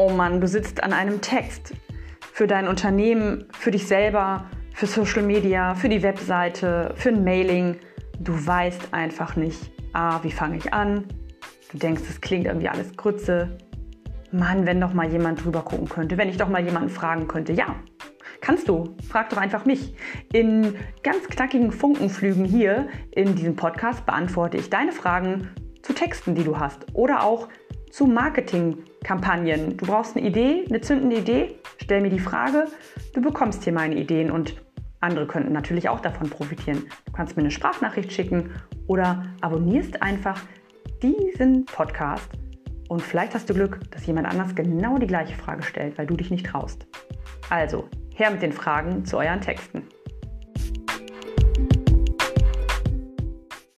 Oh Mann, du sitzt an einem Text für dein Unternehmen, für dich selber, für Social Media, für die Webseite, für ein Mailing. Du weißt einfach nicht, ah, wie fange ich an? Du denkst, es klingt irgendwie alles Grütze. Mann, wenn doch mal jemand drüber gucken könnte, wenn ich doch mal jemanden fragen könnte. Ja, kannst du. Frag doch einfach mich. In ganz knackigen Funkenflügen hier in diesem Podcast beantworte ich deine Fragen zu Texten, die du hast oder auch zu Marketingkampagnen. Du brauchst eine Idee, eine zündende Idee, stell mir die Frage, du bekommst hier meine Ideen und andere könnten natürlich auch davon profitieren. Du kannst mir eine Sprachnachricht schicken oder abonnierst einfach diesen Podcast und vielleicht hast du Glück, dass jemand anders genau die gleiche Frage stellt, weil du dich nicht traust. Also, her mit den Fragen zu euren Texten.